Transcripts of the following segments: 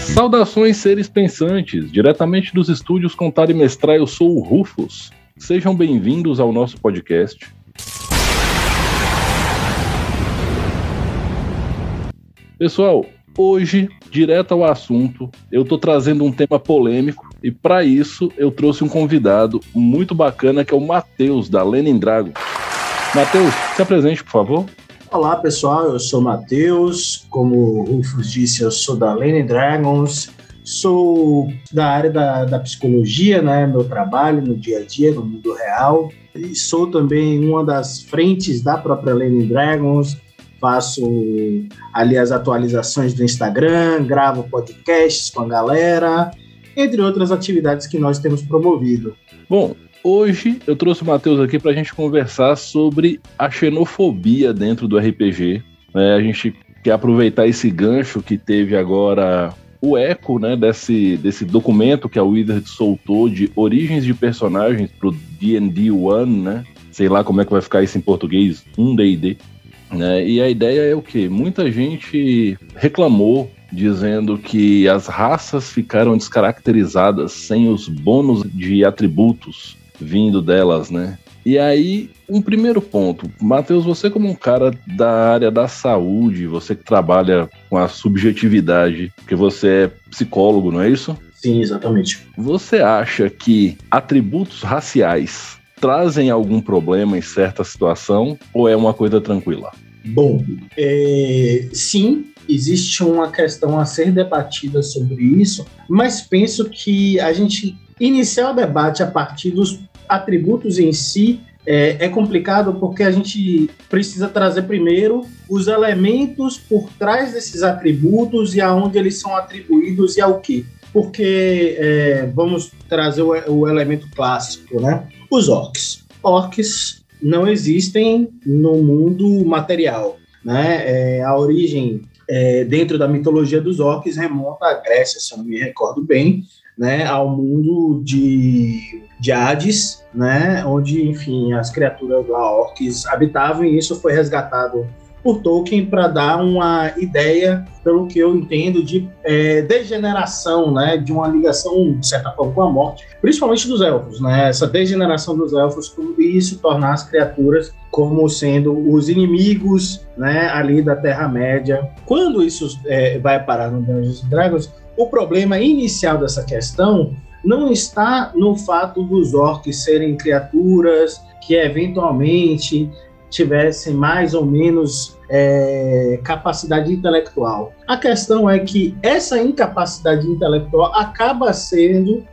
Saudações, seres pensantes! Diretamente dos estúdios Contar e Mestrar, eu sou o Rufus. Sejam bem-vindos ao nosso podcast. Pessoal, hoje, direto ao assunto, eu tô trazendo um tema polêmico e para isso eu trouxe um convidado muito bacana que é o Matheus da Lenin Dragon. Matheus, se apresente, por favor. Olá pessoal, eu sou Matheus. Como o Rufus disse, eu sou da Lenin Dragons. Sou da área da, da psicologia, né? Meu trabalho no dia a dia, no mundo real. E sou também uma das frentes da própria Lenin Dragons. Faço ali as atualizações do Instagram, gravo podcasts com a galera, entre outras atividades que nós temos promovido. Bom, Hoje eu trouxe o Matheus aqui para a gente conversar sobre a xenofobia dentro do RPG. É, a gente quer aproveitar esse gancho que teve agora o eco né, desse, desse documento que a Wizard soltou de origens de personagens para o D&D One, né? Sei lá como é que vai ficar isso em português, um D&D. Né? E a ideia é o quê? Muita gente reclamou dizendo que as raças ficaram descaracterizadas sem os bônus de atributos vindo delas, né? E aí, um primeiro ponto, Matheus, você como um cara da área da saúde, você que trabalha com a subjetividade, porque você é psicólogo, não é isso? Sim, exatamente. Você acha que atributos raciais trazem algum problema em certa situação ou é uma coisa tranquila? Bom, é, sim, existe uma questão a ser debatida sobre isso, mas penso que a gente iniciar o debate a partir dos atributos em si é, é, complicado porque a gente precisa trazer primeiro os elementos por trás desses atributos e aonde eles são atribuídos e ao que. Porque é, vamos trazer o, o, elemento clássico, né? Os orcs. Orcs não existem no mundo material, né? É, a origem é, dentro da mitologia dos orcs remonta à Grécia, se eu não me recordo bem, né, ao mundo de, de Hades, né, onde, enfim, as criaturas lá, orcs, habitavam, e isso foi resgatado por Tolkien para dar uma ideia, pelo que eu entendo, de é, degeneração, né, de uma ligação, de certa forma, com a morte, principalmente dos elfos, né, essa degeneração dos elfos e isso tornar as criaturas como sendo os inimigos, né, ali da Terra-média. Quando isso é, vai parar no Dungeons Dragons, o problema inicial dessa questão não está no fato dos orcs serem criaturas que eventualmente tivessem mais ou menos é, capacidade intelectual. A questão é que essa incapacidade intelectual acaba sendo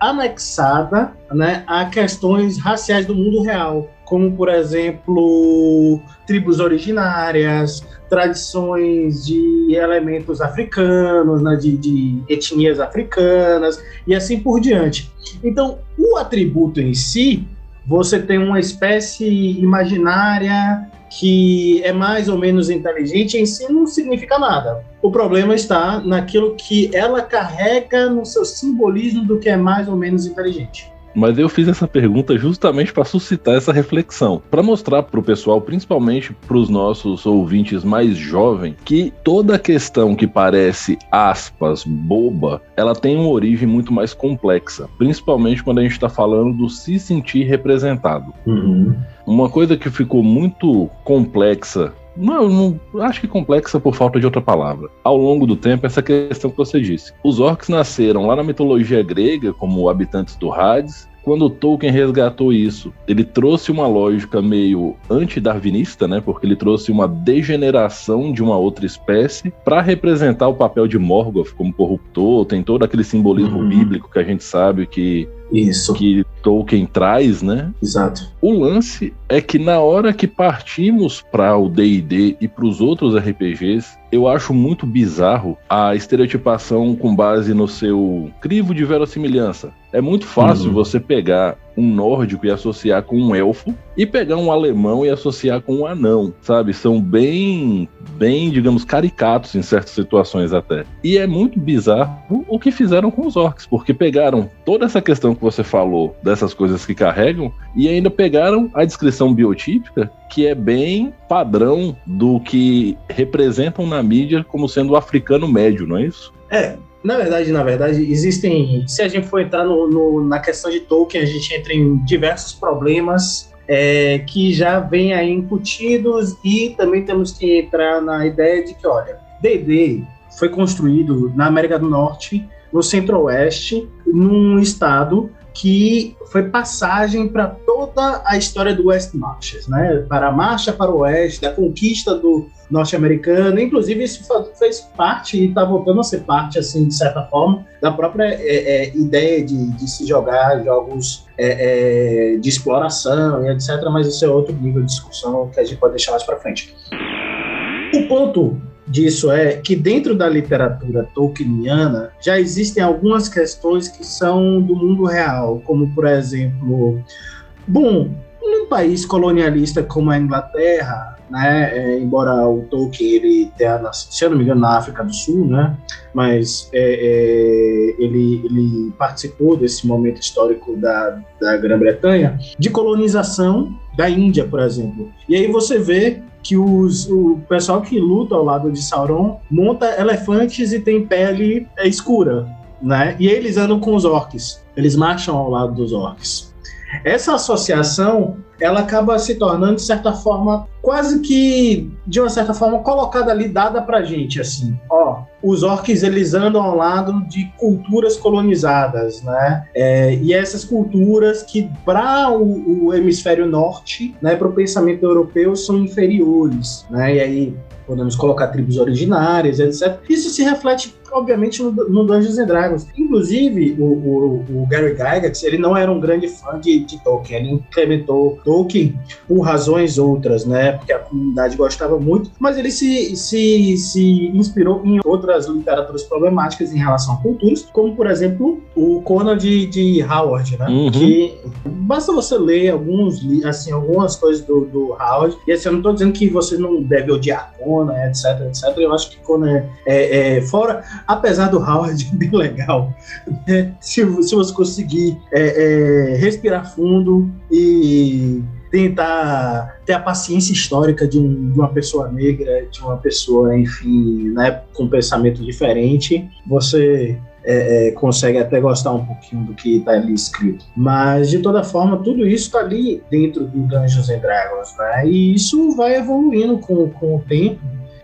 anexada né, a questões raciais do mundo real, como, por exemplo, tribos originárias, tradições de elementos africanos, né, de, de etnias africanas e assim por diante. Então, o atributo em si, você tem uma espécie imaginária que é mais ou menos inteligente, em si não significa nada. O problema está naquilo que ela carrega no seu simbolismo do que é mais ou menos inteligente. Mas eu fiz essa pergunta justamente para suscitar essa reflexão, para mostrar para o pessoal, principalmente para os nossos ouvintes mais jovens, que toda questão que parece aspas boba, ela tem uma origem muito mais complexa, principalmente quando a gente está falando do se sentir representado. Uhum. Uma coisa que ficou muito complexa não, não, acho que complexa por falta de outra palavra. Ao longo do tempo, essa questão que você disse. Os orcs nasceram lá na mitologia grega como habitantes do Hades. Quando Tolkien resgatou isso, ele trouxe uma lógica meio anti-darwinista, né? Porque ele trouxe uma degeneração de uma outra espécie para representar o papel de Morgoth como corruptor. Tem todo aquele simbolismo uhum. bíblico que a gente sabe que isso. Que Tolkien traz, né? Exato. O lance é que na hora que partimos para o D&D e para os outros RPGs, eu acho muito bizarro a estereotipação com base no seu crivo de verossimilhança. É muito fácil uhum. você pegar um nórdico e associar com um elfo e pegar um alemão e associar com um anão, sabe? São bem, bem, digamos, caricatos em certas situações até. E é muito bizarro o que fizeram com os orcs, porque pegaram toda essa questão que você falou dessas coisas que carregam e ainda pegaram a descrição biotípica que é bem padrão do que representam na mídia como sendo o africano médio, não é isso? É, na verdade, na verdade, existem. Se a gente for entrar no, no, na questão de Tolkien, a gente entra em diversos problemas é, que já vêm aí incutidos e também temos que entrar na ideia de que, olha, D&D foi construído na América do Norte, no Centro-Oeste, num estado que foi passagem para toda a história do West Marches, né? Para a marcha para o oeste, a conquista do norte-americano. Inclusive, isso fez parte e está voltando a ser parte, assim, de certa forma, da própria é, é, ideia de, de, se jogar jogos é, é, de exploração e etc. Mas isso é outro nível de discussão que a gente pode deixar mais para frente. O ponto disso é que dentro da literatura tolkieniana já existem algumas questões que são do mundo real, como por exemplo, bom, num país colonialista como a Inglaterra, né, é, embora o Tolkien ele tenha, se eu não me engano, na África do Sul, né, mas é, é, ele, ele participou desse momento histórico da, da Grã-Bretanha, de colonização da Índia, por exemplo. E aí você vê que os, o pessoal que luta ao lado de Sauron monta elefantes e tem pele escura, né? E eles andam com os orcs. Eles marcham ao lado dos orcs. Essa associação, ela acaba se tornando, de certa forma, quase que, de uma certa forma, colocada ali, dada pra gente, assim, ó, os orcs, eles andam ao lado de culturas colonizadas, né, é, e essas culturas que, para o, o, hemisfério norte, né, para o pensamento europeu, são inferiores, né, e aí podemos colocar tribos originárias, etc. Isso se reflete obviamente, no, no Dungeons and Dragons. Inclusive, o, o, o, Gary Gygax, ele não era um grande fã de, de Tolkien, ele implementou Tolkien por razões outras, né? Porque a comunidade gostava muito, mas ele se, se, se inspirou em outras literaturas problemáticas em relação a culturas, como, por exemplo, o Conan de, de Howard, né? Uhum. Que basta você ler alguns, assim, algumas coisas do, do Howard, e assim, eu não estou dizendo que você não deve odiar Conan, etc, etc. Eu acho que Conan é, é fora apesar do Howard bem legal, né? se, se você conseguir é, é, respirar fundo e tentar ter a paciência histórica de, um, de, uma pessoa negra, de uma pessoa, enfim, né, com pensamento diferente, você é, é, consegue até gostar um pouquinho do que está ali escrito. Mas, de toda forma, tudo isso está ali dentro do Dungeons and Dragons, né? E isso vai evoluindo com, com o tempo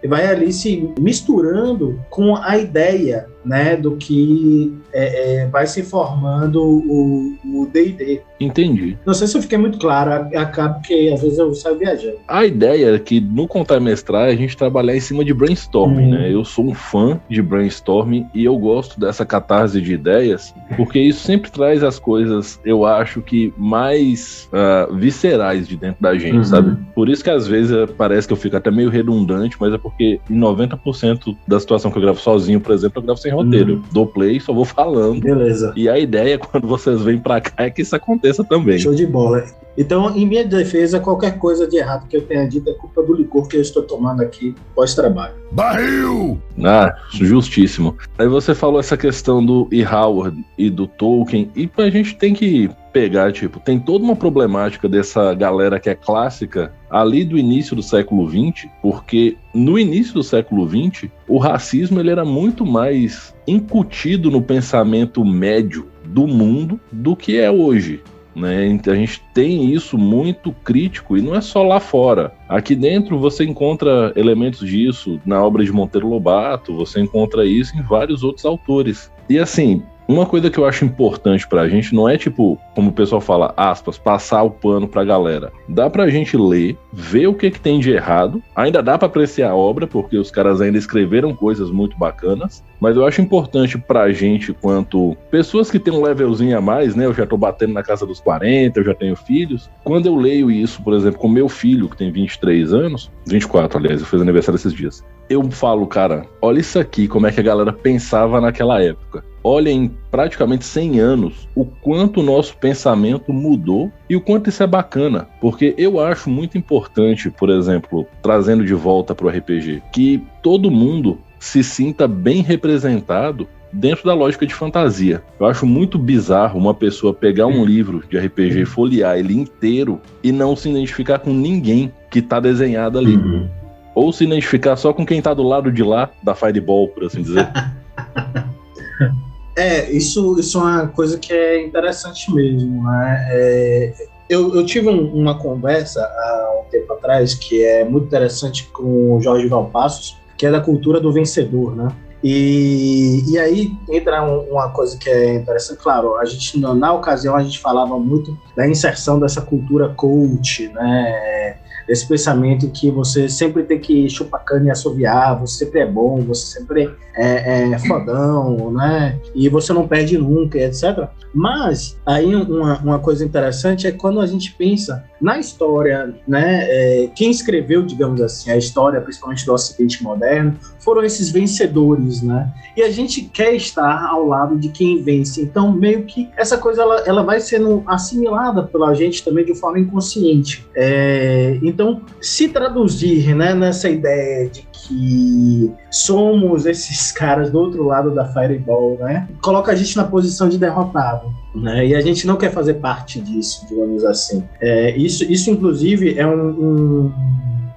vai ali se misturando com a ideia né, do que é, é, vai se formando o D&D. Entendi. Não sei se eu fiquei muito claro, acaba que às vezes eu saio viajando. A ideia é que no contar mestrar a gente trabalhar em cima de brainstorming, hum. né? Eu sou um fã de brainstorming e eu gosto dessa catarse de ideias, porque isso sempre traz as coisas, eu acho que mais uh, viscerais de dentro da gente, uhum. sabe? Por isso que às vezes eh, parece que eu fico até meio redundante, mas é porque em 90% da situação que eu gravo sozinho, por exemplo, eu gravo sem sem roteiro. Uhum. Dou play, só vou falando. Beleza. E a ideia, quando vocês vêm pra cá, é que isso aconteça também. Show de bola. Então, em minha defesa, qualquer coisa de errado que eu tenha dito é culpa do licor que eu estou tomando aqui pós-trabalho. Barril! Ah, justíssimo. Aí você falou essa questão do E. Howard e do Tolkien, e a gente tem que pegar, tipo, tem toda uma problemática dessa galera que é clássica ali do início do século XX, porque no início do século XX, o racismo ele era muito mais incutido no pensamento médio do mundo do que é hoje. Né? A gente tem isso muito crítico e não é só lá fora. Aqui dentro você encontra elementos disso na obra de Monteiro Lobato, você encontra isso em vários outros autores. E assim, uma coisa que eu acho importante pra gente não é tipo, como o pessoal fala, aspas, passar o pano pra galera. Dá pra gente ler, ver o que, que tem de errado, ainda dá pra apreciar a obra, porque os caras ainda escreveram coisas muito bacanas, mas eu acho importante pra gente, quanto pessoas que têm um levelzinho a mais, né? Eu já tô batendo na casa dos 40, eu já tenho filhos. Quando eu leio isso, por exemplo, com meu filho, que tem 23 anos, 24, aliás, eu fiz aniversário esses dias. Eu falo, cara, olha isso aqui, como é que a galera pensava naquela época. Olha em praticamente 100 anos o quanto o nosso pensamento mudou e o quanto isso é bacana, porque eu acho muito importante, por exemplo, trazendo de volta para o RPG, que todo mundo se sinta bem representado dentro da lógica de fantasia. Eu acho muito bizarro uma pessoa pegar um livro de RPG, folhear ele inteiro e não se identificar com ninguém que está desenhado ali. Uhum. Ou se identificar só com quem está do lado de lá da Fireball, por assim dizer. É, isso, isso é uma coisa que é interessante mesmo, né? É, eu, eu, tive um, uma conversa há um tempo atrás que é muito interessante com o Jorge Valpassos, que é da cultura do vencedor, né? E, e aí entra um, uma coisa que é interessante, claro, a gente na ocasião a gente falava muito da inserção dessa cultura coach, né? Esse pensamento que você sempre tem que chupar cana e assoviar, você sempre é bom, você sempre é, é fodão, né? E você não perde nunca, etc. Mas aí uma, uma coisa interessante é quando a gente pensa na história, né? É, quem escreveu, digamos assim, a história, principalmente do Ocidente moderno, foram esses vencedores, né? E a gente quer estar ao lado de quem vence. Então, meio que essa coisa ela, ela vai sendo assimilada pela gente também de forma inconsciente. É, então, se traduzir né, nessa ideia de que somos esses caras do outro lado da Fireball, né? Coloca a gente na posição de derrotado. Né? E a gente não quer fazer parte disso, digamos assim. É, isso, isso, inclusive, é um,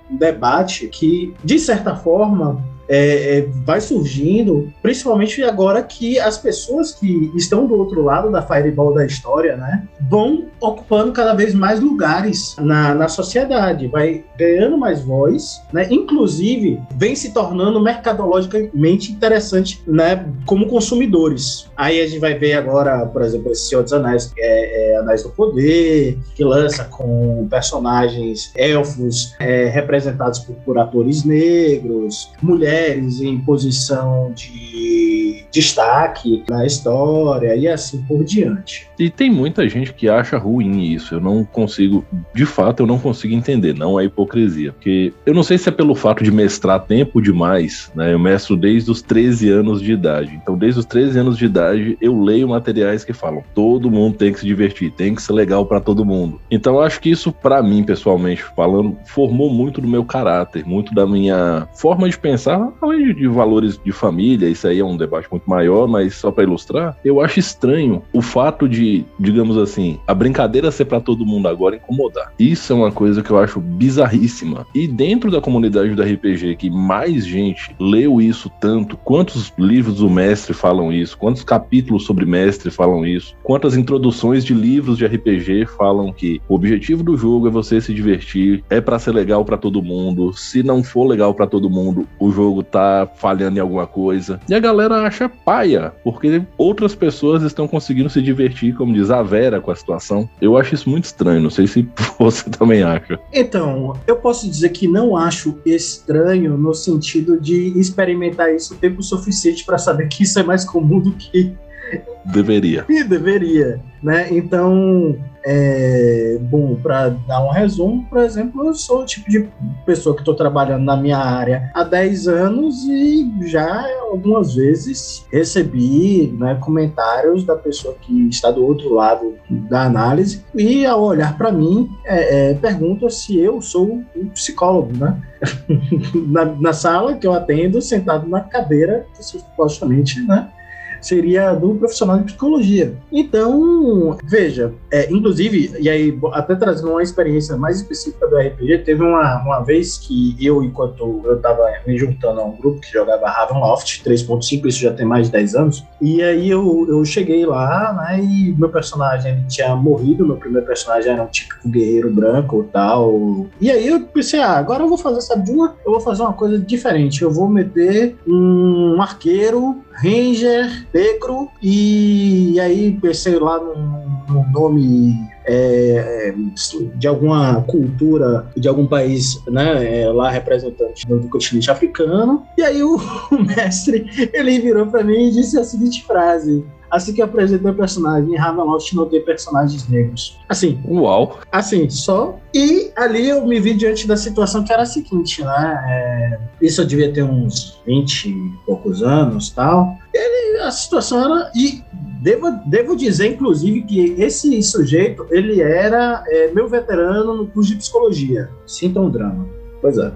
um debate que, de certa forma, é, é, vai surgindo, principalmente agora que as pessoas que estão do outro lado da fireball da história, né, vão ocupando cada vez mais lugares na, na sociedade, vai ganhando mais voz, né, inclusive vem se tornando mercadologicamente interessante, né, como consumidores. Aí a gente vai ver agora, por exemplo, esse Senhor dos Anéis, que é, é Anéis do Poder, que lança com personagens elfos é, representados por, por atores negros, mulheres mulheres em posição de destaque na história e assim por diante. E tem muita gente que acha ruim isso. Eu não consigo, de fato, eu não consigo entender. Não é hipocrisia. Porque eu não sei se é pelo fato de mestrar tempo demais, né? Eu mestro desde os 13 anos de idade. Então, desde os 13 anos de idade, eu leio materiais que falam: todo mundo tem que se divertir, tem que ser legal para todo mundo. Então, eu acho que isso, para mim, pessoalmente falando, formou muito do meu caráter, muito da minha forma de pensar, além de valores de família. Isso aí é um debate muito maior, mas só para ilustrar, eu acho estranho o fato de digamos assim, a brincadeira ser para todo mundo agora incomodar. Isso é uma coisa que eu acho bizarríssima. E dentro da comunidade do RPG, que mais gente leu isso tanto, quantos livros do mestre falam isso, quantos capítulos sobre mestre falam isso, quantas introduções de livros de RPG falam que o objetivo do jogo é você se divertir, é para ser legal para todo mundo. Se não for legal para todo mundo, o jogo tá falhando em alguma coisa. E a galera acha paia, porque outras pessoas estão conseguindo se divertir como diz a Vera com a situação. Eu acho isso muito estranho, não sei se você também acha. Então, eu posso dizer que não acho estranho no sentido de experimentar isso o tempo suficiente para saber que isso é mais comum do que deveria. E deveria, né? Então, é, bom, para dar um resumo, por exemplo, eu sou o tipo de pessoa que estou trabalhando na minha área há 10 anos e já algumas vezes recebi né, comentários da pessoa que está do outro lado da análise e ao olhar para mim é, é, pergunta se eu sou um psicólogo, né? na, na sala que eu atendo, sentado na cadeira, supostamente, né? Seria do profissional de psicologia. Então, veja, é, inclusive, e aí até trazendo uma experiência mais específica do RPG, teve uma, uma vez que eu, enquanto eu estava me juntando a um grupo que jogava Ravenloft 3.5, isso já tem mais de 10 anos, e aí eu, eu cheguei lá, né, e meu personagem tinha morrido, meu primeiro personagem era um típico guerreiro branco tal, e aí eu pensei, ah, agora eu vou fazer, sabe de uma? Eu vou fazer uma coisa diferente, eu vou meter um arqueiro Ranger negro e aí pensei lá num, nome é, é, de alguma cultura de algum país, né, é, lá representante do, continente africano. E aí o, o mestre ele virou para mim e disse a seguinte frase: assim que eu apresentei o personagem, em Ravenloft não tem personagens negros. Assim. Uau! Assim, só. E ali eu me vi diante da situação que era a seguinte, né? É, isso eu devia ter uns 20 e poucos anos tal. Ele, a situação era. E devo, devo dizer, inclusive, que esse sujeito, ele era é, meu veterano no curso de psicologia. Sinta um drama. Pois é.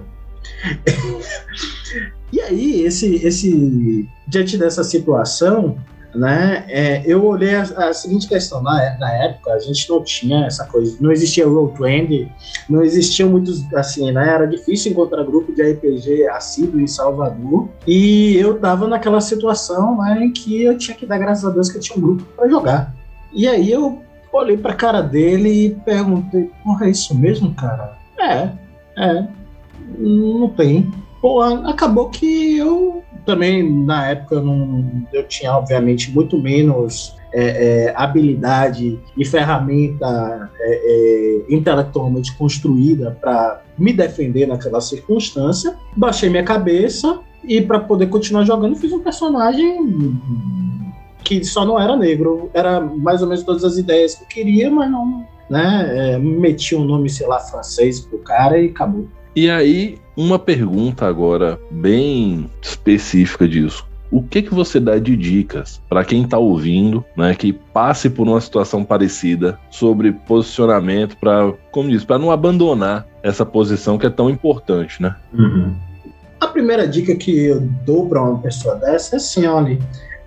e aí, esse, esse, diante dessa situação, né, é, eu olhei a, a, seguinte questão, na, na época a gente não tinha essa coisa, não existia Roll20, não existiam muitos, assim, né, era difícil encontrar grupo de RPG assíduo em Salvador, e eu tava naquela situação, né, em que eu tinha que dar graças a Deus que eu tinha um grupo para jogar. E aí eu olhei pra cara dele e perguntei, porra, é isso mesmo, cara? É, é, não tem. Pô, acabou que eu também, na época, eu, não, eu tinha, obviamente, muito menos é, é, habilidade e ferramenta é, é intelectualmente construída para me defender naquela circunstância. Baixei minha cabeça e, para poder continuar jogando, fiz um personagem que só não era negro. Era mais ou menos todas as ideias que eu queria, mas não. Né, é, meti um nome, sei lá, francês pro cara e acabou. E aí, uma pergunta agora bem específica disso. O que que você dá de dicas para quem está ouvindo, né, que passe por uma situação parecida sobre posicionamento para, como diz, para não abandonar essa posição que é tão importante, né? Uhum. A primeira dica que eu dou para uma pessoa dessa é assim, olha,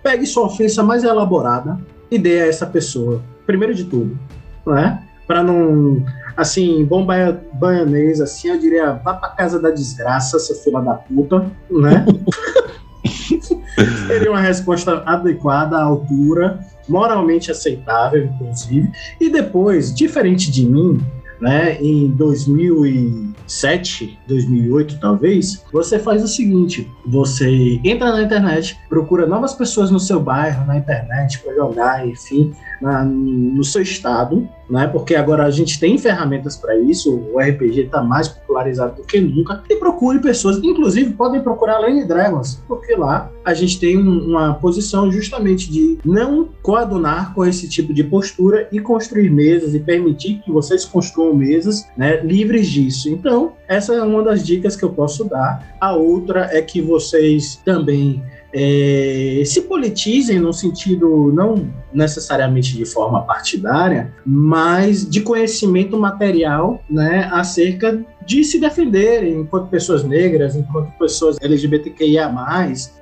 pegue sua ofensa mais elaborada e dê a essa pessoa, primeiro de tudo, né? Para não assim, bom baianês, assim, eu diria, vá pra casa da desgraça, seu filho da puta, né? Seria uma resposta adequada à altura, moralmente aceitável, inclusive. E depois, diferente de mim, né, em 2007, 2008 talvez, você faz o seguinte: você entra na internet, procura novas pessoas no seu bairro, na internet, para jogar, enfim, na, no seu estado, né? Porque agora a gente tem ferramentas para isso, o RPG está mais popularizado do que nunca. E procure pessoas, inclusive podem procurar Lane Dragons, porque lá a gente tem uma posição justamente de não coadunar com esse tipo de postura e construir mesas e permitir que vocês construam mesas, né, livres disso. Então, essa é uma das dicas que eu posso dar. A outra é que vocês também é, se politizem no sentido não necessariamente de forma partidária, mas de conhecimento material né, acerca de se defenderem enquanto pessoas negras, enquanto pessoas LGBTQIA+.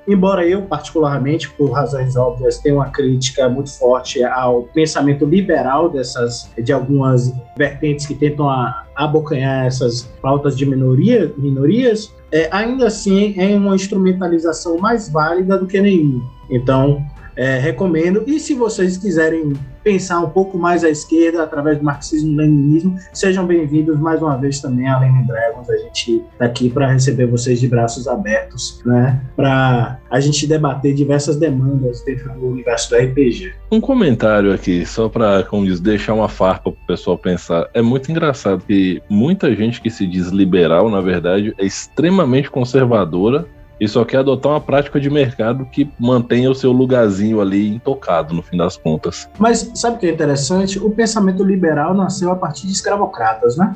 Embora eu, particularmente, por razões óbvias, tenha uma crítica muito forte ao pensamento liberal dessas, de algumas vertentes que tentam a, abocanhar essas pautas de minoria, minorias, é, ainda assim é uma instrumentalização mais válida do que nenhuma. Então, é, recomendo. E se vocês quiserem pensar um pouco mais à esquerda, através do marxismo-leninismo, sejam bem-vindos mais uma vez também a Lenin Dragons. A gente está aqui para receber vocês de braços abertos, né? Para a gente debater diversas demandas dentro do universo do RPG. Um comentário aqui, só para, como diz, deixar uma farpa para o pessoal pensar. É muito engraçado que muita gente que se diz liberal, na verdade, é extremamente conservadora e só quer adotar uma prática de mercado que mantenha o seu lugarzinho ali intocado, no fim das contas. Mas sabe o que é interessante? O pensamento liberal nasceu a partir de escravocratas, né?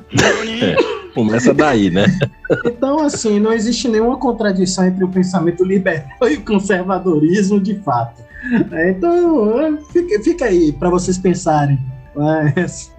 É, começa daí, né? então, assim, não existe nenhuma contradição entre o pensamento liberal e o conservadorismo de fato. Então, fica, fica aí para vocês pensarem. Mas...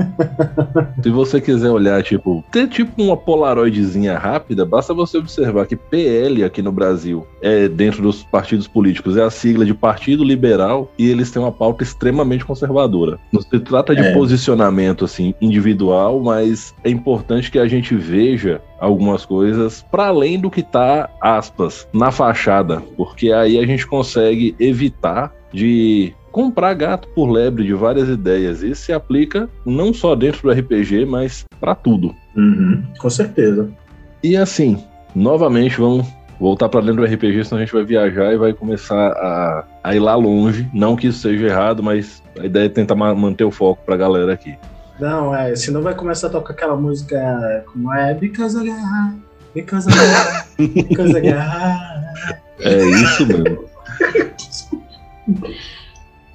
Se você quiser olhar, tipo, ter tipo uma polaroidezinha rápida, basta você observar que PL aqui no Brasil é dentro dos partidos políticos, é a sigla de Partido Liberal e eles têm uma pauta extremamente conservadora. Não se trata de é. posicionamento assim individual, mas é importante que a gente veja algumas coisas para além do que tá aspas na fachada, porque aí a gente consegue evitar de comprar gato por lebre de várias ideias. Isso se aplica não só dentro do RPG, mas para tudo. Uhum, com certeza. E assim, novamente, vamos voltar para dentro do RPG, senão a gente vai viajar e vai começar a, a ir lá longe. Não que isso seja errado, mas a ideia é tentar manter o foco para a galera aqui. Não, é, senão vai começar a tocar aquela música como é Because of Guerra, Because of Guerra, Because of Guerra. É isso mesmo.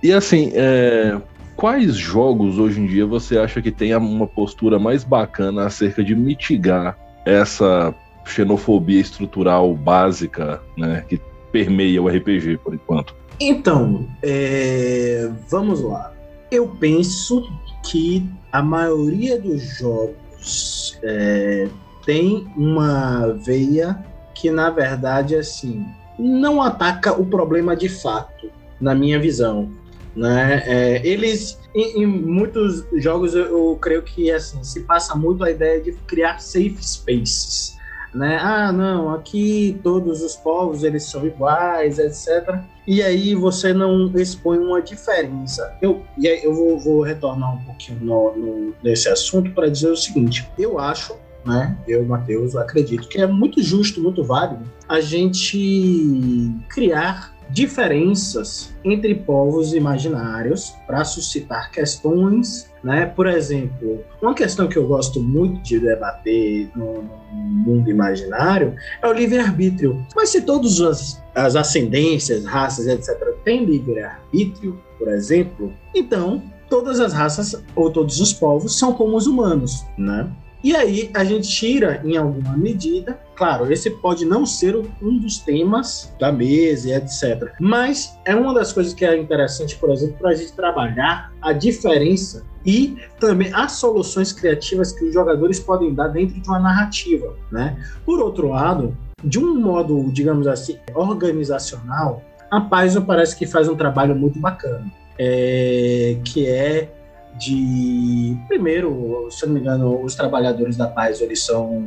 E assim, é, quais jogos hoje em dia você acha que tem uma postura mais bacana acerca de mitigar essa xenofobia estrutural básica, né, que permeia o RPG por enquanto? Então, é, vamos lá. Eu penso que a maioria dos jogos é, tem uma veia que, na verdade, assim, não ataca o problema de fato, na minha visão. Né? É, eles, em, em, muitos jogos, eu, eu, creio que assim, se passa muito a ideia de criar safe spaces. Né? Ah, não, aqui todos os povos eles são iguais, etc. E aí você não expõe uma diferença. Eu, e eu vou, vou retornar um pouquinho no, no, nesse assunto para dizer o seguinte: eu acho né? Eu, Matheus, acredito que é muito justo, muito válido a gente criar diferenças entre povos imaginários para suscitar questões, né? Por exemplo, uma questão que eu gosto muito de debater no, mundo imaginário é o livre-arbítrio. Mas se todas as, as ascendências, raças, etc., têm livre-arbítrio, por exemplo, então todas as raças ou todos os povos são como os humanos, né? E aí a gente tira, em alguma medida, claro, esse pode não ser um dos temas da mesa e etc. Mas é uma das coisas que é interessante, por exemplo, para a gente trabalhar a diferença e também as soluções criativas que os jogadores podem dar dentro de uma narrativa, né? Por outro lado, de um modo, digamos assim, organizacional, a Paizo parece que faz um trabalho muito bacana, é, que é de primeiro, se não me engano, os trabalhadores da paz eles são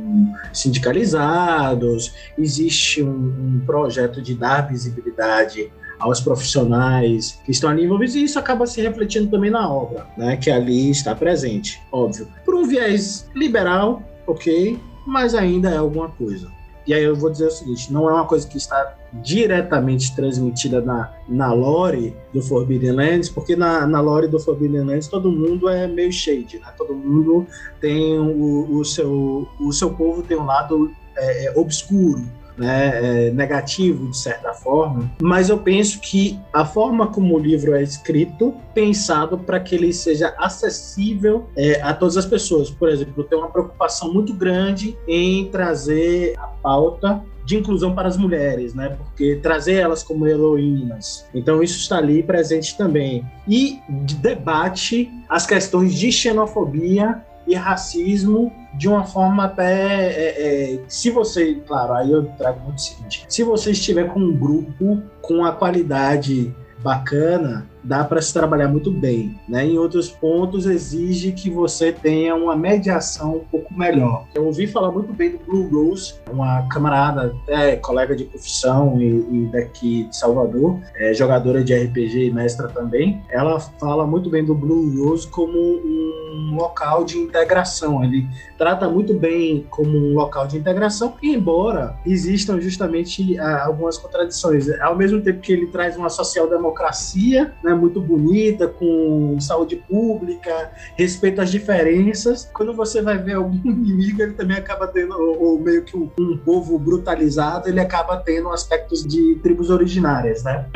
sindicalizados, existe um, um projeto de dar visibilidade aos profissionais que estão ali envolvidos, e isso acaba se refletindo também na obra, né, que ali está presente, óbvio. Por um viés liberal, ok, mas ainda é alguma coisa. E aí eu vou dizer o seguinte: não é uma coisa que está diretamente transmitida na, na lore do Forbidden Lands, porque na, na lore do Forbidden Lands todo mundo é meio shade, né? Todo mundo tem o, o, seu, o seu povo tem um lado é, é obscuro né, é, negativo de certa forma, mas eu penso que a forma como o livro é escrito, pensado para que ele seja acessível é, a todas as pessoas. Por exemplo, eu tenho uma preocupação muito grande em trazer a pauta de inclusão para as mulheres, né? Porque trazer elas como heroínas. Então isso está ali presente também. E debate as questões de xenofobia e racismo de uma forma até. É, é, se você, claro, aí eu trago muito o seguinte: se você estiver com um grupo com a qualidade bacana, dá para se trabalhar muito bem. Né? Em outros pontos, exige que você tenha uma mediação um pouco melhor. Eu ouvi falar muito bem do Blue Rose, uma camarada, é, colega de profissão e, e daqui de Salvador, é, jogadora de RPG e mestra também. Ela fala muito bem do Blue Rose como um local de integração. Ele trata muito bem como um local de integração, embora existam justamente ah, algumas contradições. Ao mesmo tempo que ele traz uma social-democracia, né, muito bonita, com saúde pública, respeito às diferenças. Quando você vai ver algum inimigo, ele também acaba tendo, ou meio que um, um povo brutalizado, ele acaba tendo aspectos de tribos originárias, né?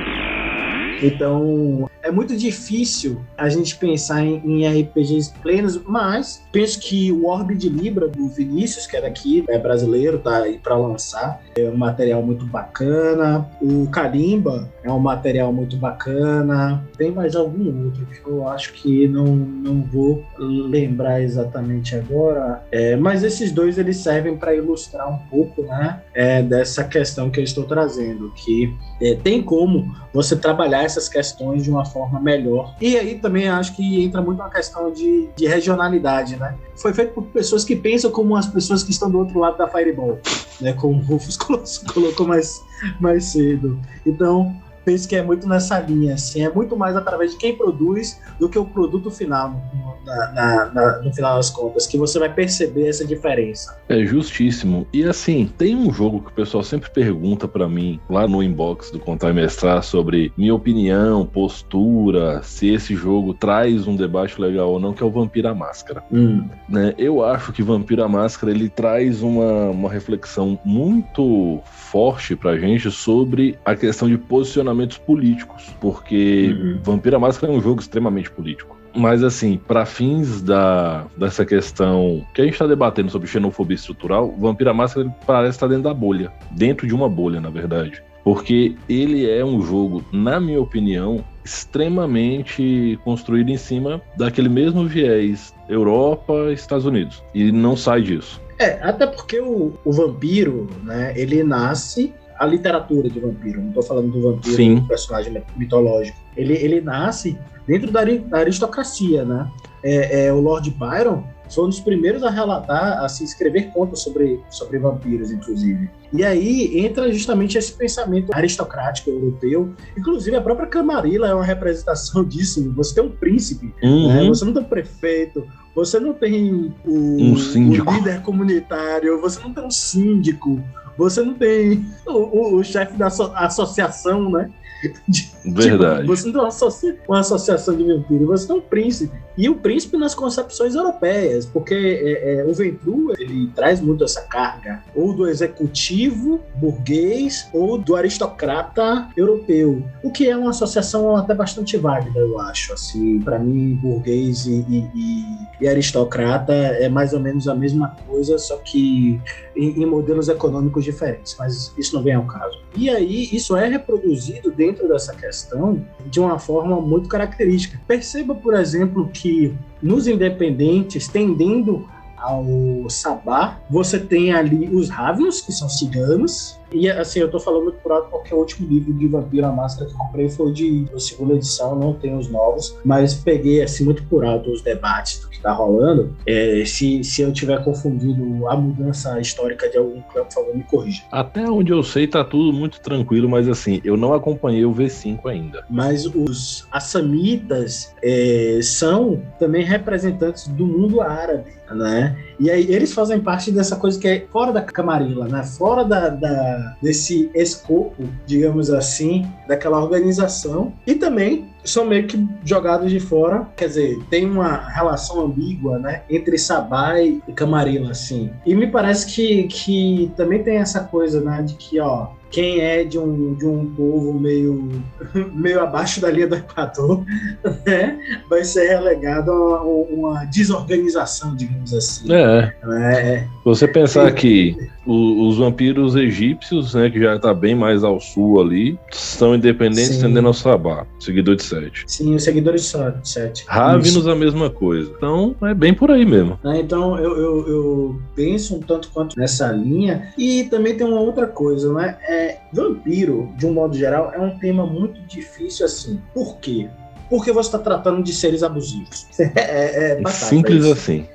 Então, é muito difícil a gente pensar em, em, RPGs plenos, mas penso que o Orbe de Libra do Vinícius, que é daqui, é brasileiro, tá aí para lançar, é um material muito bacana. O Kalimba é um material muito bacana. Tem mais algum outro que eu acho que não, não vou lembrar exatamente agora, é, mas esses dois eles servem para ilustrar um pouco, né, é, dessa questão que eu estou trazendo, que é, tem como você trabalhar essas questões de uma forma melhor. E aí também acho que entra muito uma questão de, de regionalidade, né? Foi feito por pessoas que pensam como as pessoas que estão do outro lado da Fireball, né? Como o Rufus colocou mais, mais cedo. Então, penso que é muito nessa linha, assim, é muito mais através de quem produz do que o produto final, na, na, na, no final das contas, que você vai perceber essa diferença. É justíssimo. E assim, tem um jogo que o pessoal sempre pergunta para mim, lá no inbox do Contar e Mestrar, sobre minha opinião, postura, se esse jogo traz um debate legal ou não, que é o Vampira Máscara. Hum. Né? Eu acho que Vampira Máscara, ele traz uma, uma reflexão muito forte pra gente sobre a questão de posicionamento posicionamentos políticos, porque uhum. Vampira Máscara é um jogo extremamente político. Mas, assim, para fins da, dessa questão que a gente está debatendo sobre xenofobia estrutural, Vampira Máscara parece estar dentro da bolha. Dentro de uma bolha, na verdade. Porque ele é um jogo, na minha opinião, extremamente construído em cima daquele mesmo viés Europa Estados Unidos. E não sai disso. É, até porque o, o vampiro, né, ele nasce a literatura de vampiro, não estou falando do vampiro, Sim. do personagem mitológico. Ele, ele nasce dentro da, da aristocracia, né? É, é, o Lord Byron foi um dos primeiros a relatar, a se escrever contos sobre, sobre vampiros, inclusive. E aí entra justamente esse pensamento aristocrático europeu. Inclusive, a própria Camarilla é uma representação disso. Você tem um príncipe, uhum. né? você não tem um prefeito, você não tem o, um o líder comunitário, você não tem um síndico, você não tem o, o, o chefe da associação, né? Verdade. Tipo, você não tem uma, associa uma associação de vampiro, você tem um príncipe. E o príncipe nas concepções europeias, porque é, é, o Ventru ele traz muito essa carga ou do executivo burguês ou do aristocrata europeu, o que é uma associação até bastante válida, eu acho. Assim, para mim, burguês e, e, e, aristocrata é mais ou menos a mesma coisa, só que em, em modelos econômicos diferentes. Mas isso não vem ao caso. E aí, isso é reproduzido dentro dessa questão de uma forma muito característica. Perceba, por exemplo, que nos independentes, tendendo ao Sabá, você tem ali os Rávios, que são ciganos, e assim, eu tô falando muito por alto porque o último livro de Vampiro a Máscara que eu comprei foi de da segunda edição, não tem os novos, mas peguei assim muito por alto os debates do que tá rolando. É, se, se eu tiver confundido a mudança histórica de algum clã, por favor, me corrija. Até onde eu sei, tá tudo muito tranquilo, mas assim, eu não acompanhei o V5 ainda. Mas os assamitas é, são também representantes do mundo árabe, né? E aí eles fazem parte dessa coisa que é fora da camarila, né? Fora da, da, desse escopo, digamos assim, daquela organização. E também são meio que jogados de fora. Quer dizer, tem uma relação ambígua, né? Entre Sabá e Camarilla, assim. E me parece que, que também tem essa coisa, né? De que, ó, quem é de um, de um povo meio, meio abaixo da linha do Equador né, vai ser relegado a uma desorganização, digamos assim. É. é. Você pensar que os vampiros egípcios, né, que já está bem mais ao sul ali, são independentes Sim. tendendo ao Sabá, seguidor de Sete. Sim, os seguidores de Sete. Ravenos a mesma coisa. Então, é bem por aí mesmo. É, então, eu, eu, eu, penso um tanto quanto nessa linha. E também tem uma outra coisa, né? É, vampiro, de um modo geral, é um tema muito difícil assim. Por quê? Porque você está tratando de seres abusivos. é, é, Simples assim.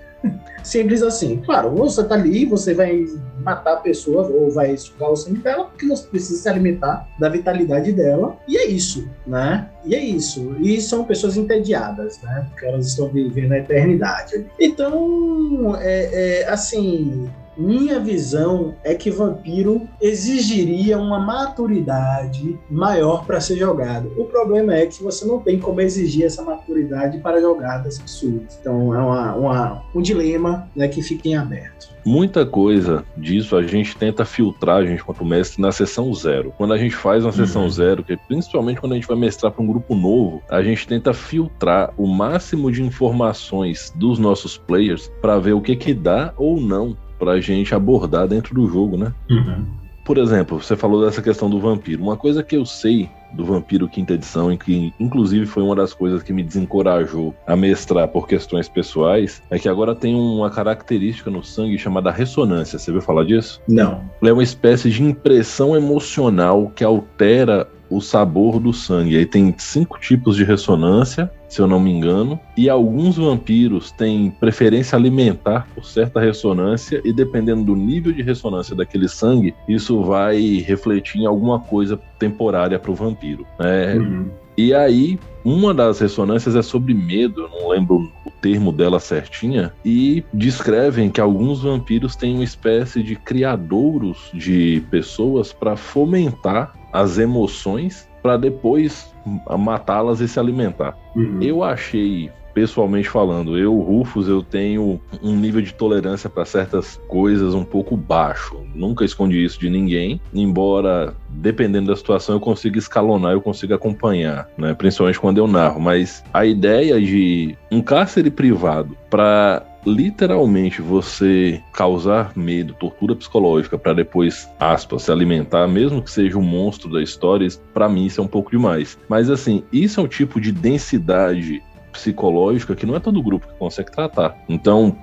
Simples assim. Claro, você tá ali, você vai matar a pessoa ou vai sugar o sangue dela, porque você precisa se alimentar da vitalidade dela. E é isso, né? E é isso. E são pessoas entediadas, né? Porque elas estão vivendo a eternidade. Então, é, é assim, minha visão é que Vampiro exigiria uma maturidade maior para ser jogado. O problema é que você não tem como exigir essa maturidade para jogadas absurdas. Então é uma, uma, um dilema né, que fica em aberto. Muita coisa disso a gente tenta filtrar, a gente, quanto mestre, na sessão zero. Quando a gente faz uma uhum. sessão zero, que principalmente quando a gente vai mestrar para um grupo novo, a gente tenta filtrar o máximo de informações dos nossos players para ver o que que dá ou não pra gente abordar dentro do jogo, né? Uhum. Por exemplo, você falou dessa questão do vampiro. Uma coisa que eu sei do Vampiro Quinta Edição, em que inclusive foi uma das coisas que me desencorajou a mestrar por questões pessoais, é que agora tem uma característica no sangue chamada ressonância. Você ouviu falar disso? Não. É uma espécie de impressão emocional que altera o sabor do sangue. Aí tem cinco tipos de ressonância, se eu não me engano, e alguns vampiros têm preferência alimentar por certa ressonância, e dependendo do nível de ressonância daquele sangue, isso vai refletir em alguma coisa temporária para o vampiro. Né? Uhum. E aí, uma das ressonâncias é sobre medo, eu não lembro o termo dela certinha, e descrevem que alguns vampiros têm uma espécie de criadouros de pessoas para fomentar as emoções para depois matá-las e se alimentar. Uhum. Eu achei pessoalmente falando, eu, Rufus, eu tenho um nível de tolerância para certas coisas um pouco baixo. Nunca escondi isso de ninguém, embora dependendo da situação eu consiga escalonar, eu consiga acompanhar, né? Principalmente quando eu narro, mas a ideia de um cárcere privado para literalmente você causar medo, tortura psicológica para depois, aspas, se alimentar, mesmo que seja um monstro da história, para mim isso é um pouco demais. Mas assim, isso é um tipo de densidade psicológica que não é todo grupo que consegue tratar. Então,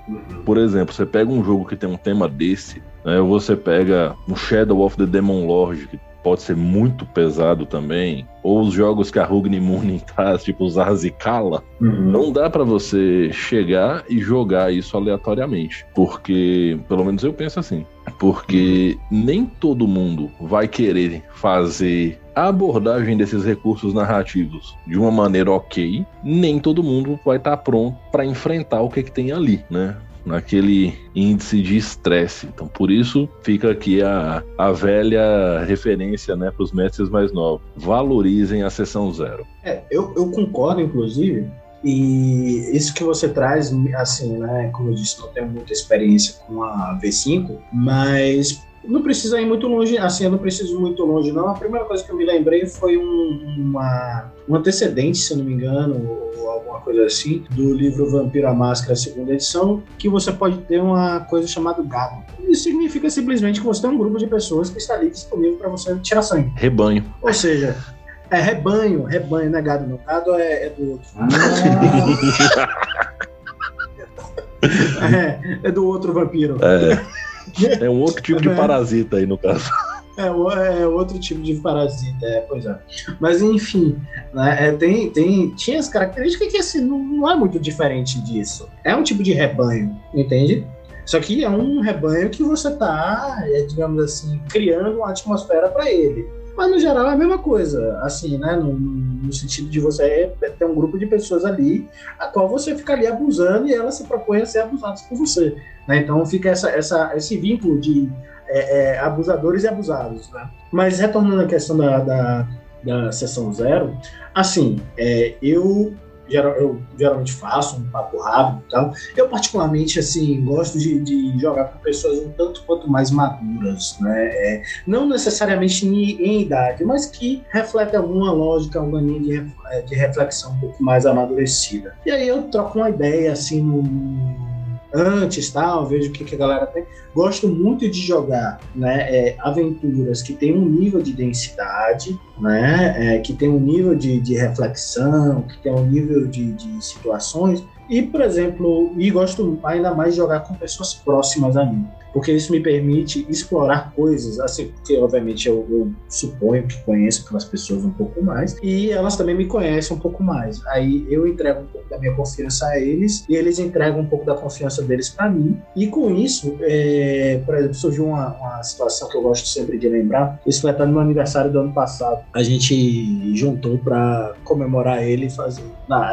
por exemplo, você pega um jogo que tem um tema desse, né, você pega um Shadow of the Demon Lord, que pode ser muito pesado também, ou os jogos que a Rugni traz, tipo os Arzikala, uhum. não dá para você chegar e jogar isso aleatoriamente, porque, pelo menos eu penso assim, porque nem todo mundo vai querer fazer a abordagem desses recursos narrativos de uma maneira ok, nem todo mundo vai estar tá pronto para enfrentar o que, que tem ali, né? Naquele índice de estresse. Então, por isso fica aqui a, a velha referência né, para os mestres mais novos. Valorizem a sessão zero. É, eu, eu concordo, inclusive, e isso que você traz, assim, né? Como eu disse, não tenho muita experiência com a V5, mas não precisa ir muito longe, assim, eu não preciso ir muito longe, não. A primeira coisa que eu me lembrei foi um, uma, um antecedente, se eu não me engano, ou alguma coisa assim, do livro Vampiro à Máscara, segunda edição, que você pode ter uma coisa chamada gado. Isso significa simplesmente que você tem um grupo de pessoas que está ali disponível para você tirar sangue. Rebanho. Ou seja, é rebanho, rebanho, não é gado, não. Gado é, é do outro. Ah. é, é do outro vampiro. É. É um outro tipo de é. parasita aí, no caso. É, é outro tipo de parasita, é, pois é. Mas enfim, né, é, tem, tem, tinha as características que assim, não, não é muito diferente disso. É um tipo de rebanho, entende? Só que é um rebanho que você está, é, digamos assim, criando uma atmosfera para ele. Mas no geral é a mesma coisa, assim, né? No, no, sentido de você ter um grupo de pessoas ali, a qual você fica ali abusando e elas se propõem a ser abusadas por você. Né? Então fica essa, essa, esse vínculo de é, é, abusadores e abusados. Né? Mas retornando à questão da, da, da sessão zero, assim, é, eu eu geralmente faço um papo rápido e tal. Eu, particularmente, assim, gosto de, de, jogar com pessoas um tanto quanto mais maduras, né? É, não necessariamente em, em, idade, mas que refletem alguma lógica, alguma linha de, é, de reflexão um pouco mais amadurecida. E aí eu troco uma ideia, assim, no antes, tal, vejo o que, que a galera tem. Gosto muito de jogar né, é, aventuras que tem um nível de densidade, né, é, que tem um nível de, de reflexão, que tem um nível de, de situações. E, por exemplo, e gosto ainda mais de jogar com pessoas próximas a mim porque isso me permite explorar coisas, assim, porque obviamente eu, eu, suponho que conheço aquelas pessoas um pouco mais, e elas também me conhecem um pouco mais. Aí eu entrego um pouco da minha confiança a eles, e eles entregam um pouco da confiança deles para mim, e com isso, é, por exemplo, surgiu uma, uma, situação que eu gosto sempre de lembrar, isso foi até no meu aniversário do ano passado, a gente juntou para comemorar ele, fazer,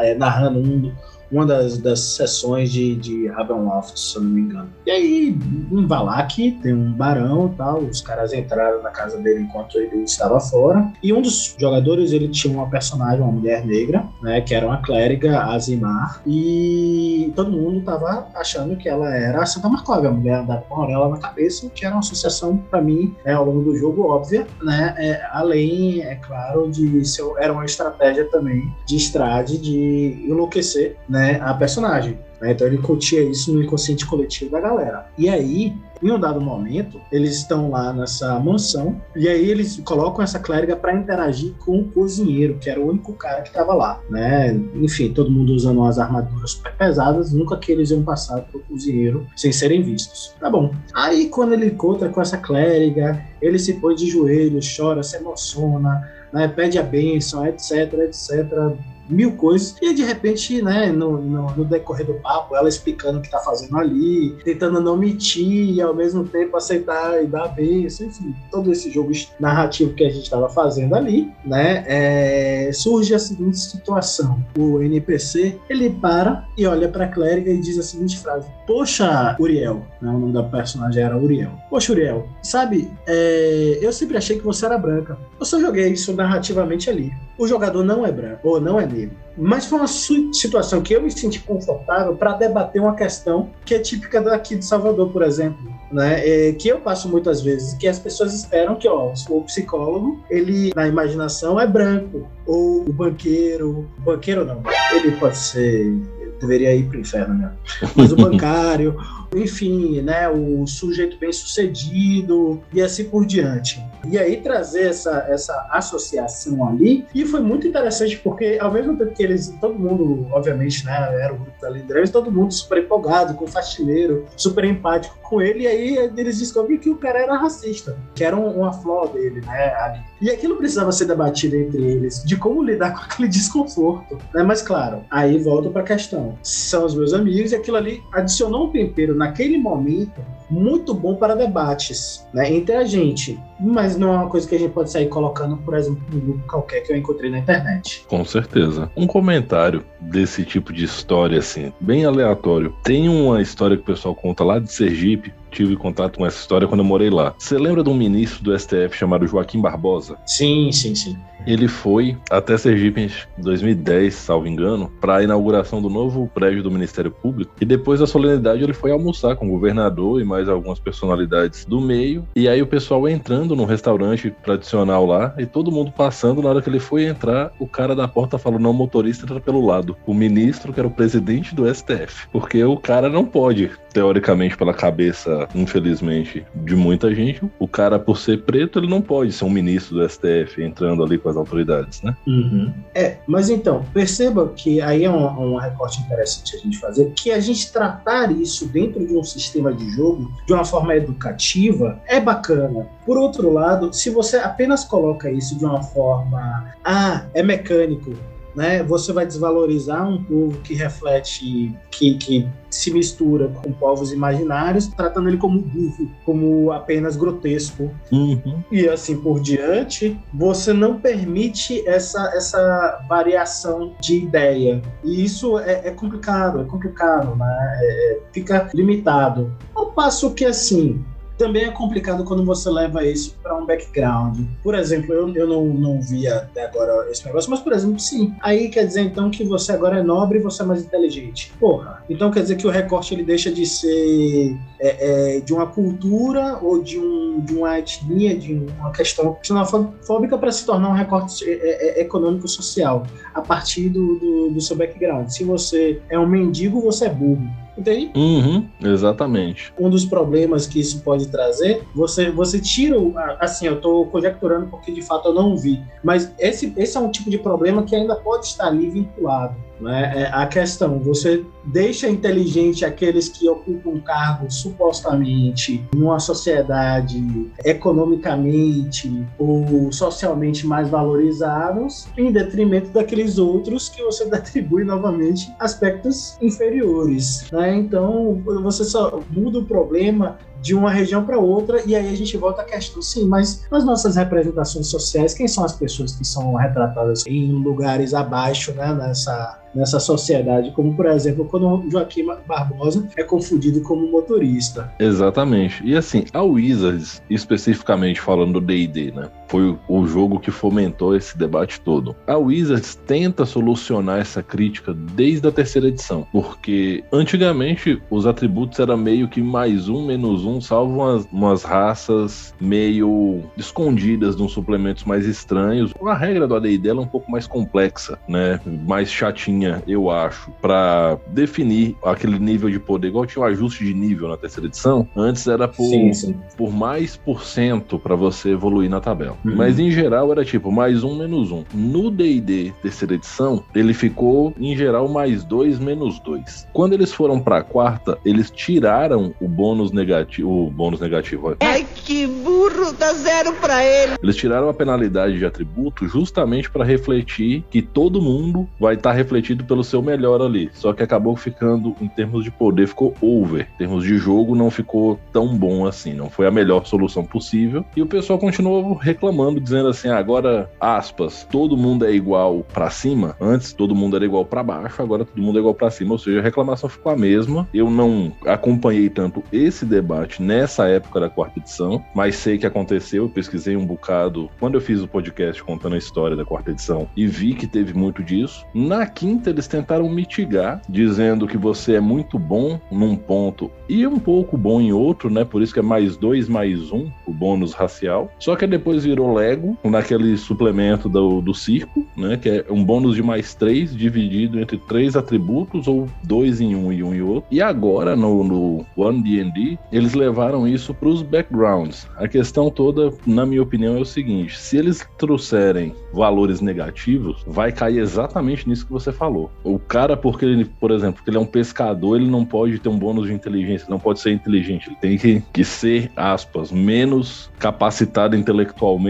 é, narrando um uma das, das sessões de, de Ravenloft, se eu não me engano. E aí, em Valak, tem um barão e tal, os caras entraram na casa dele enquanto ele estava fora, e um dos jogadores, ele tinha uma personagem, uma mulher negra, né, que era uma clériga, Azimar, e todo mundo tava achando que ela era a Santa Marcóvia, a mulher andava com na cabeça, que era uma associação, para mim, é, ao longo do jogo, óbvia, né, é, além, é claro, de ser, era uma estratégia também de estrade de enlouquecer, né, a personagem. Né? Então ele curtia isso no inconsciente coletivo da galera. E aí, em um dado momento, eles estão lá nessa mansão e aí eles colocam essa clériga para interagir com o cozinheiro, que era o único cara que estava lá, né? Enfim, todo mundo usando umas armaduras super pesadas, nunca que eles iam passar pro cozinheiro sem serem vistos. Tá bom. Aí quando ele encontra com essa clériga, ele se põe de joelhos, chora, se emociona, né? pede a bênção, etc, etc mil coisas. E de repente, né, no, no, no, decorrer do papo, ela explicando o que tá fazendo ali, tentando não mentir e ao mesmo tempo aceitar e dar a benção, enfim, todo esse jogo narrativo que a gente estava fazendo ali, né, é, surge a seguinte situação: o NPC ele para e olha para a clériga e diz a seguinte frase: Poxa, Uriel, né, o nome da personagem era Uriel. Poxa, Uriel, sabe, é, eu sempre achei que você era branca. Eu só joguei isso narrativamente ali. O jogador não é branco ou não é negro. Mas foi uma situação que eu me senti confortável para debater uma questão que é típica daqui de Salvador, por exemplo, né? É, que eu passo muitas vezes, que as pessoas esperam que, ó, o psicólogo, ele na imaginação é branco, ou o banqueiro, banqueiro não, ele pode ser deveria ir para o inferno mesmo. Mas o bancário, enfim, né, o sujeito bem sucedido e assim por diante. E aí trazer essa, essa associação ali, e foi muito interessante porque ao mesmo tempo que eles, todo mundo, obviamente, né, era o grupo da liderança, todo mundo super empolgado, com o faxineiro, super empático com ele, e aí eles descobrem que o cara era racista, que era uma flor dele, né, ali. E aquilo precisava ser debatido entre eles, de como lidar com aquele desconforto, né, mas claro, aí volto para a questão, são os meus amigos, e aquilo ali adicionou um tempero naquele momento muito bom para debates né, entre a gente. Mas não é uma coisa que a gente pode sair colocando, por exemplo, um grupo qualquer que eu encontrei na internet. Com certeza. Um comentário desse tipo de história, assim, bem aleatório. Tem uma história que o pessoal conta lá de Sergipe, tive contato com essa história quando eu morei lá. Você lembra de um ministro do STF chamado Joaquim Barbosa? Sim, sim, sim. Ele foi até Sergipe em 2010, salvo engano, para a inauguração do novo prédio do Ministério Público. E depois da solenidade ele foi almoçar com o governador e mais algumas personalidades do meio. E aí o pessoal entrando num restaurante tradicional lá e todo mundo passando. Na hora que ele foi entrar, o cara da porta falou: não, motorista entra pelo lado. O ministro, que era o presidente do STF. Porque o cara não pode, teoricamente, pela cabeça, infelizmente, de muita gente, o cara, por ser preto, ele não pode ser um ministro do STF entrando ali com as autoridades, né? Uhum. É, mas então, perceba que aí é um, um recorte interessante a gente fazer, que a gente tratar isso dentro de um sistema de jogo de uma forma educativa é bacana. Por outro lado, se você apenas coloca isso de uma forma, ah, é mecânico, né, você vai desvalorizar um povo que reflete, que, que se mistura com povos imaginários, tratando ele como burro, como apenas grotesco. Uhum. E assim por diante, você não permite essa, essa variação de ideia. E isso é, é complicado, é complicado, né? É, é fica limitado. Ao passo que, assim, também é complicado quando você leva isso para um background. Por exemplo, eu, eu não, não via até agora esse negócio, mas, por exemplo, sim. Aí quer dizer então que você agora é nobre e você é mais inteligente. Porra. Então quer dizer que o recorte ele deixa de ser é, é, de uma cultura ou de, um, de uma etnia, de uma questão xenofóbica para se tornar um recorte é, é, é, econômico-social a partir do, do, do seu background. Se você é um mendigo, você é burro. Entende? Uhum, exatamente. Um dos problemas que isso pode trazer, você, você tira, assim, eu estou conjecturando porque de fato eu não vi, mas esse, esse é um tipo de problema que ainda pode estar ali vinculado. Né? É a questão, você deixa inteligente aqueles que ocupam cargos supostamente numa sociedade economicamente ou socialmente mais valorizados, em detrimento daqueles outros que você atribui novamente aspectos inferiores. Né? Então, você só muda o problema de uma região para outra, e aí a gente volta à questão, sim, mas nas nossas representações sociais, quem são as pessoas que são retratadas em lugares abaixo, né, nessa, nessa sociedade, como por exemplo, quando Joaquim Barbosa é confundido como motorista. Exatamente. E assim, a Wizards, especificamente falando do D&D, né, foi o jogo que fomentou esse debate todo. A Wizards tenta solucionar essa crítica desde a terceira edição, porque antigamente os atributos eram meio que mais um, menos um, salvo umas, umas raças meio escondidas uns suplementos mais estranhos. A regra do AD&D é um pouco mais complexa, né, mais chatinha, eu acho, para definir aquele nível de poder, igual tinha o um ajuste de nível na terceira edição, antes era por, sim, sim. por mais por cento para você evoluir na tabela. Uhum. Mas em geral era tipo mais um, menos um. No DD terceira edição, ele ficou em geral mais dois, menos dois. Quando eles foram pra quarta, eles tiraram o bônus negativo. O bônus negativo. Ai, que burro, dá zero pra ele. Eles tiraram a penalidade de atributo justamente para refletir que todo mundo vai estar tá refletido pelo seu melhor ali. Só que acabou ficando, em termos de poder, ficou over. Em termos de jogo, não ficou tão bom assim. Não foi a melhor solução possível. E o pessoal continuou reclamando reclamando, dizendo assim: agora, aspas, todo mundo é igual para cima. Antes todo mundo era igual para baixo, agora todo mundo é igual para cima. Ou seja, a reclamação ficou a mesma. Eu não acompanhei tanto esse debate nessa época da quarta edição, mas sei que aconteceu. Eu pesquisei um bocado quando eu fiz o podcast contando a história da quarta edição e vi que teve muito disso. Na quinta, eles tentaram mitigar, dizendo que você é muito bom num ponto e um pouco bom em outro, né? Por isso que é mais dois, mais um, o bônus racial. Só que depois virou Lego, naquele suplemento do, do circo, né? Que é um bônus de mais três, dividido entre três atributos, ou dois em um e um em outro. E agora, no, no One D&D, eles levaram isso para os backgrounds. A questão toda, na minha opinião, é o seguinte: se eles trouxerem valores negativos, vai cair exatamente nisso que você falou. O cara, porque ele, por exemplo, porque ele é um pescador, ele não pode ter um bônus de inteligência, não pode ser inteligente, ele tem que, que ser, aspas, menos capacitado intelectualmente,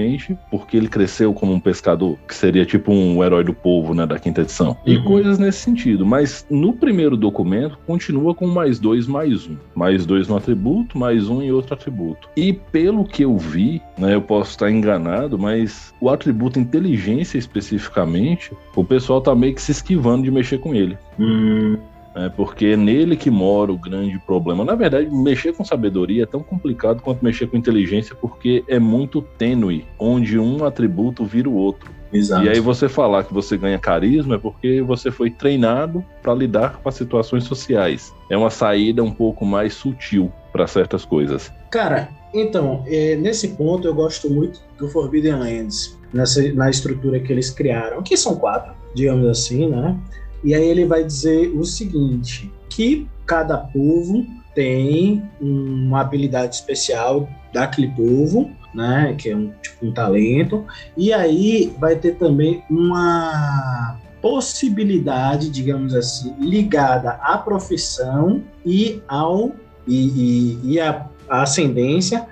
porque ele cresceu como um pescador, que seria tipo um herói do povo, né, da quinta edição. E uhum. coisas nesse sentido. Mas no primeiro documento, continua com mais dois, mais um. Mais dois no atributo, mais um em outro atributo. E pelo que eu vi, né, eu posso estar enganado, mas o atributo inteligência especificamente, o pessoal tá meio que se esquivando de mexer com ele. Hum. É porque é nele que mora o grande problema. Na verdade, mexer com sabedoria é tão complicado quanto mexer com inteligência, porque é muito tênue, onde um atributo vira o outro. Exato. E aí você falar que você ganha carisma é porque você foi treinado para lidar com as situações sociais. É uma saída um pouco mais sutil para certas coisas. Cara, então, é, nesse ponto eu gosto muito do Forbidden Lands, nessa, na estrutura que eles criaram, que são quatro, digamos assim, né? E aí ele vai dizer o seguinte, que cada povo tem uma habilidade especial daquele povo, né, que é um, tipo, um talento, e aí vai ter também uma possibilidade, digamos assim, ligada à profissão e ao e, e, e a, ascendência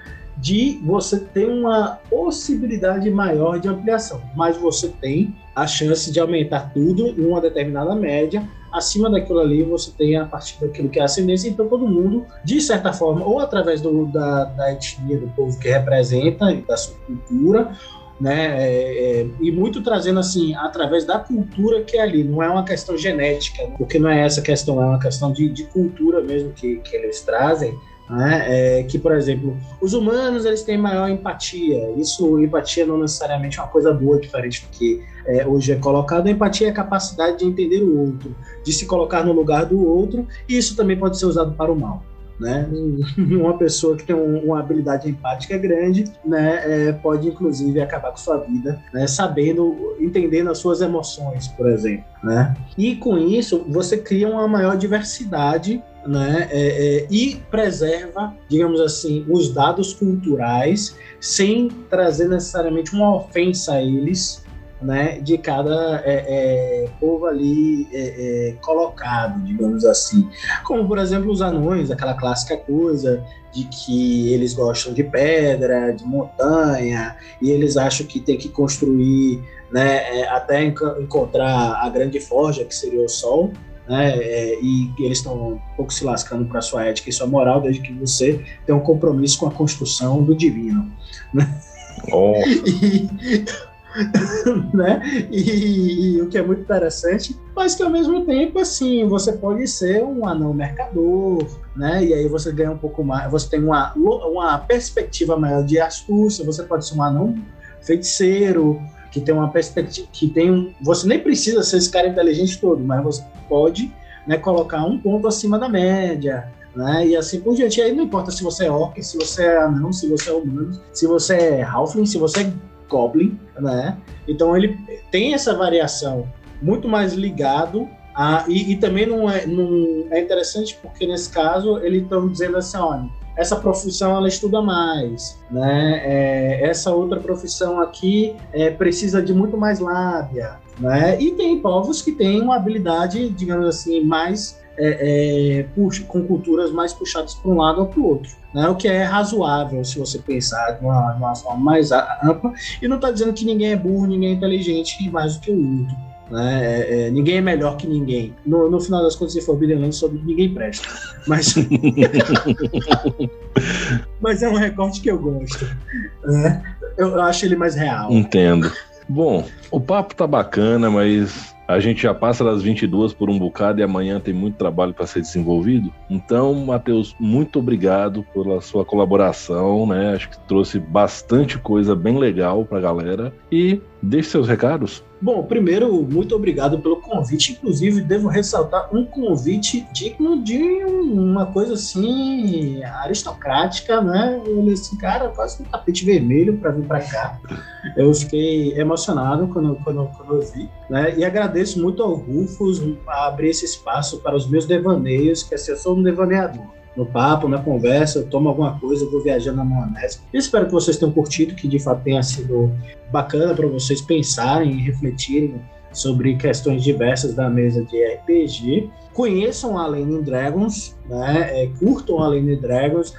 de você ter uma possibilidade maior de ampliação, mas você tem a chance de aumentar tudo em uma determinada média. Acima daquilo ali, você tem a partir daquilo que é ascendência. Então, todo mundo, de certa forma, ou através do, da, da etnia do povo que representa, da sua cultura, né? É, é, e muito trazendo assim, através da cultura que é ali, não é uma questão genética, né? porque não é essa questão, é uma questão de, de cultura mesmo que, que eles trazem né? É, que, por exemplo, os humanos eles têm maior empatia. Isso, empatia não necessariamente é uma coisa boa, diferente do que é, hoje é colocado. A empatia é a capacidade de entender o outro, de se colocar no lugar do outro, e isso também pode ser usado para o mal. Né? Uma pessoa que tem um, uma habilidade empática grande, né, é, pode inclusive acabar com sua vida, né, sabendo, entendendo as suas emoções, por exemplo, né? E com isso você cria uma maior diversidade né, é, é, e preserva, digamos assim, os dados culturais sem trazer necessariamente uma ofensa a eles, né, de cada é, é povo ali é, é, colocado, digamos assim. Como, por exemplo, os anões, aquela clássica coisa de que eles gostam de pedra, de montanha, e eles acham que tem que construir né, até encontrar a grande forja, que seria o sol, né? É, e eles estão um pouco se lascando para sua ética e sua moral desde que você tem um compromisso com a construção do divino, né? Oh. E, né? E, e, o que é muito interessante, mas que ao mesmo tempo, assim, você pode ser um anão mercador, né? E aí você ganha um pouco mais, você tem uma, uma perspectiva maior de astúcia, você pode ser um anão feiticeiro, que tem uma perspectiva, que tem um, você nem precisa ser esse cara inteligente todo, mas você pode né, colocar um ponto acima da média, né, e assim por diante. E aí não importa se você é orc, se você é anão, se você é humano, se você é halfling, se você é goblin, né? Então ele tem essa variação muito mais ligado a, e, e também não é, não é interessante porque nesse caso eles estão dizendo assim, olha, essa profissão ela estuda mais, né? É, essa outra profissão aqui é, precisa de muito mais lábia, né? E tem povos que têm uma habilidade, digamos assim, mais é, é, puxa, com culturas mais puxadas para um lado ou para o outro. Né? O que é razoável se você pensar de uma, de uma forma mais ampla. E não está dizendo que ninguém é burro, ninguém é inteligente mais do que o outro. Né? É, é, ninguém é melhor que ninguém. No, no final das contas, se for Billion sobre ninguém presta. Mas, mas é um recorte que eu gosto. Né? eu, eu acho ele mais real. Entendo. Bom, o papo tá bacana, mas a gente já passa das 22 por um bocado e amanhã tem muito trabalho para ser desenvolvido. Então, Matheus, muito obrigado pela sua colaboração, né? Acho que trouxe bastante coisa bem legal para a galera. E deixe seus recados. Bom, primeiro, muito obrigado pelo convite. Inclusive, devo ressaltar um convite digno de uma coisa assim aristocrática, né? Assim, cara, quase um tapete vermelho para vir para cá. Eu fiquei emocionado quando, quando, quando eu vi, né? E agradeço muito ao Rufus abrir esse espaço para os meus devaneios, que assim, eu sou um devaneador no papo, na conversa, eu tomo alguma coisa, eu vou viajando na maionese. espero que vocês tenham curtido, que de fato tenha sido bacana para vocês pensarem e refletirem sobre questões diversas da mesa de RPG. Conheçam a Lane Dragons, né? É, curtam a Lane Dragons.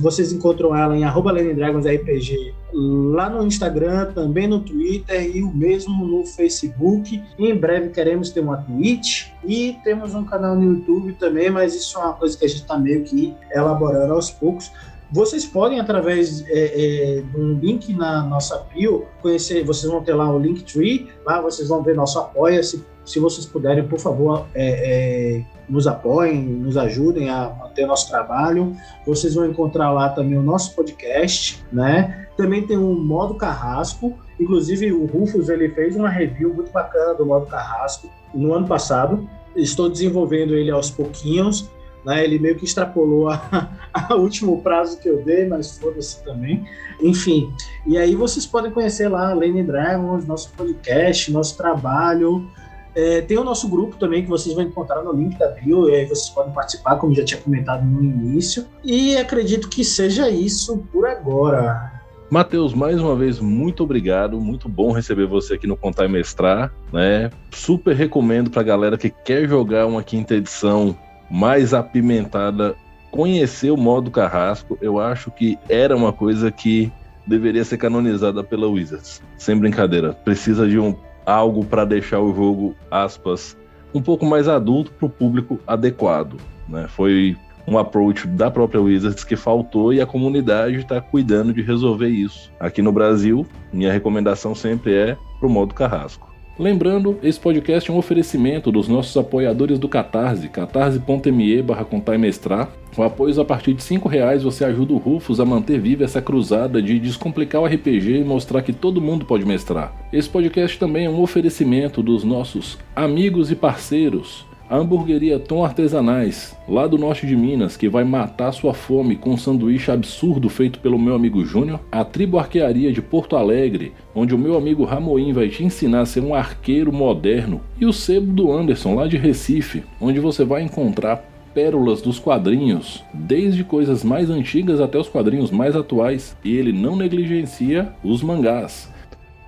Vocês encontram ela em arroba RPG lá no Instagram, também no Twitter e o mesmo no Facebook. Em breve queremos ter uma Twitch e temos um canal no YouTube também, mas isso é uma coisa que a gente está meio que elaborando aos poucos. Vocês podem, através é, é, de um link na nossa bio, conhecer, vocês vão ter lá o Linktree, lá vocês vão ver nosso apoia. Se, vocês puderem, por favor, é, é nos apoiem, nos ajudem a manter nosso trabalho. Vocês vão encontrar lá também o nosso podcast, né? Também tem o modo Carrasco. Inclusive, o Rufus ele fez uma review muito bacana do modo Carrasco no ano passado. Estou desenvolvendo ele aos pouquinhos. Né? Ele meio que extrapolou a, a último prazo que eu dei, mas foda-se também. Enfim, e aí vocês podem conhecer lá Lane Dragons, nosso podcast, nosso trabalho. É, tem o nosso grupo também que vocês vão encontrar no link da bio, e aí vocês podem participar, como já tinha comentado no início. E acredito que seja isso por agora. Matheus, mais uma vez, muito obrigado. Muito bom receber você aqui no Contar e Mestrar. Né? Super recomendo para a galera que quer jogar uma quinta edição mais apimentada, conhecer o modo carrasco. Eu acho que era uma coisa que deveria ser canonizada pela Wizards. Sem brincadeira. Precisa de um algo para deixar o jogo, aspas, um pouco mais adulto para o público adequado. Né? Foi um approach da própria Wizards que faltou e a comunidade está cuidando de resolver isso. Aqui no Brasil, minha recomendação sempre é pro modo carrasco. Lembrando, esse podcast é um oferecimento dos nossos apoiadores do Catarse, catarse.me barra Com apoios a partir de 5 reais você ajuda o Rufus a manter viva essa cruzada de descomplicar o RPG e mostrar que todo mundo pode mestrar. Esse podcast também é um oferecimento dos nossos amigos e parceiros a hamburgueria Tom Artesanais, lá do norte de Minas, que vai matar sua fome com um sanduíche absurdo feito pelo meu amigo Júnior. A Tribo Arquearia de Porto Alegre, onde o meu amigo Ramoim vai te ensinar a ser um arqueiro moderno. E o Sebo do Anderson, lá de Recife, onde você vai encontrar pérolas dos quadrinhos, desde coisas mais antigas até os quadrinhos mais atuais, e ele não negligencia os mangás.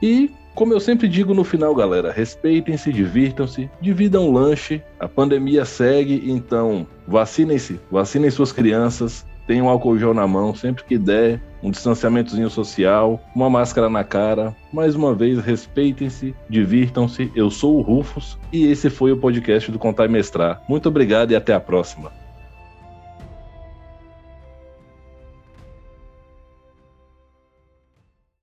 E como eu sempre digo no final, galera, respeitem-se, divirtam-se, dividam o lanche. A pandemia segue, então vacinem-se, vacinem suas crianças, tenham álcool gel na mão sempre que der, um distanciamentozinho social, uma máscara na cara. Mais uma vez, respeitem-se, divirtam-se. Eu sou o Rufus e esse foi o podcast do Contar e Mestrar. Muito obrigado e até a próxima.